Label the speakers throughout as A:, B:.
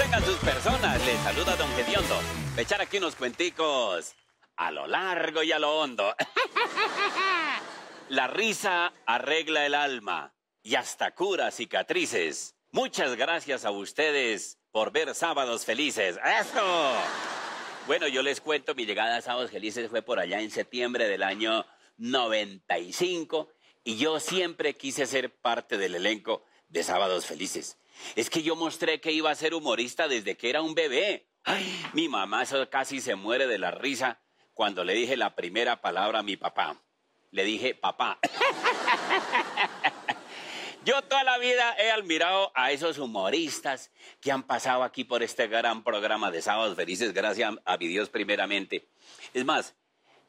A: Tengan sus personas. Les saluda Don Gediondo. Echar aquí unos cuenticos a lo largo y a lo hondo. La risa arregla el alma y hasta cura cicatrices. Muchas gracias a ustedes por ver Sábados Felices. ¡Esto! Bueno, yo les cuento, mi llegada a Sábados Felices fue por allá en septiembre del año 95 y yo siempre quise ser parte del elenco de Sábados Felices. Es que yo mostré que iba a ser humorista desde que era un bebé. Mi mamá casi se muere de la risa cuando le dije la primera palabra a mi papá. Le dije, papá. Yo toda la vida he admirado a esos humoristas que han pasado aquí por este gran programa de Sábados Felices, gracias a mi Dios primeramente. Es más,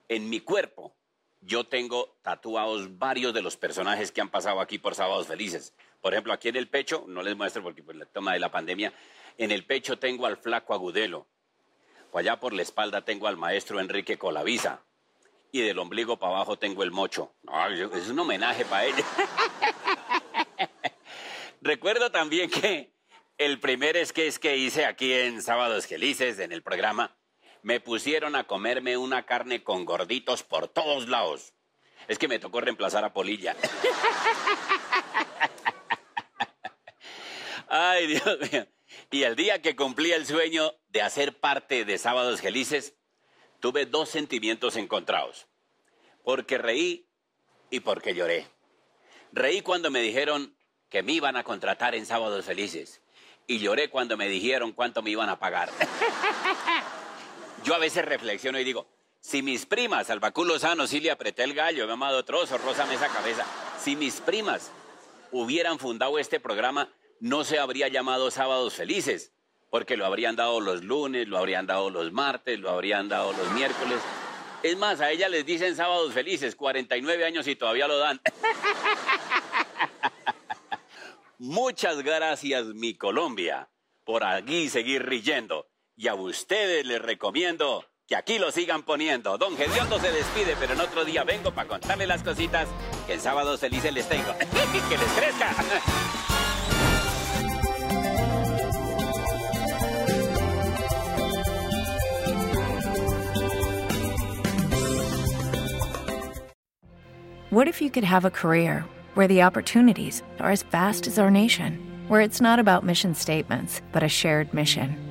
A: en mi cuerpo yo tengo tatuados varios de los personajes que han pasado aquí por Sábados Felices. Por ejemplo, aquí en el pecho, no les muestro porque por la toma de la pandemia, en el pecho tengo al flaco Agudelo. Allá por la espalda tengo al maestro Enrique Colavisa. Y del ombligo para abajo tengo el mocho. es un homenaje para ella. Recuerdo también que el primer sketch que hice aquí en Sábados Felices, en el programa, me pusieron a comerme una carne con gorditos por todos lados. Es que me tocó reemplazar a Polilla. Ay, Dios mío. Y el día que cumplí el sueño de hacer parte de Sábados Felices, tuve dos sentimientos encontrados. Porque reí y porque lloré. Reí cuando me dijeron que me iban a contratar en Sábados Felices. Y lloré cuando me dijeron cuánto me iban a pagar. Yo a veces reflexiono y digo, si mis primas, Albaculo Sano, Silvia apreté el gallo, me amado trozo, Rosa Mesa Cabeza, si mis primas hubieran fundado este programa, no se habría llamado Sábados Felices, porque lo habrían dado los lunes, lo habrían dado los martes, lo habrían dado los miércoles. Es más, a ella les dicen Sábados Felices, 49 años y todavía lo dan. Muchas gracias, mi Colombia, por aquí seguir riendo. Y a ustedes les recomiendo que aquí lo sigan poniendo. Don Gediondo se despide, pero en otro día vengo para contarle las cositas que el sábado felices les tengo. ¡Que les crezca!
B: What if you could have a career where the opportunities are as vast as our nation, where it's not about mission statements, but a shared mission?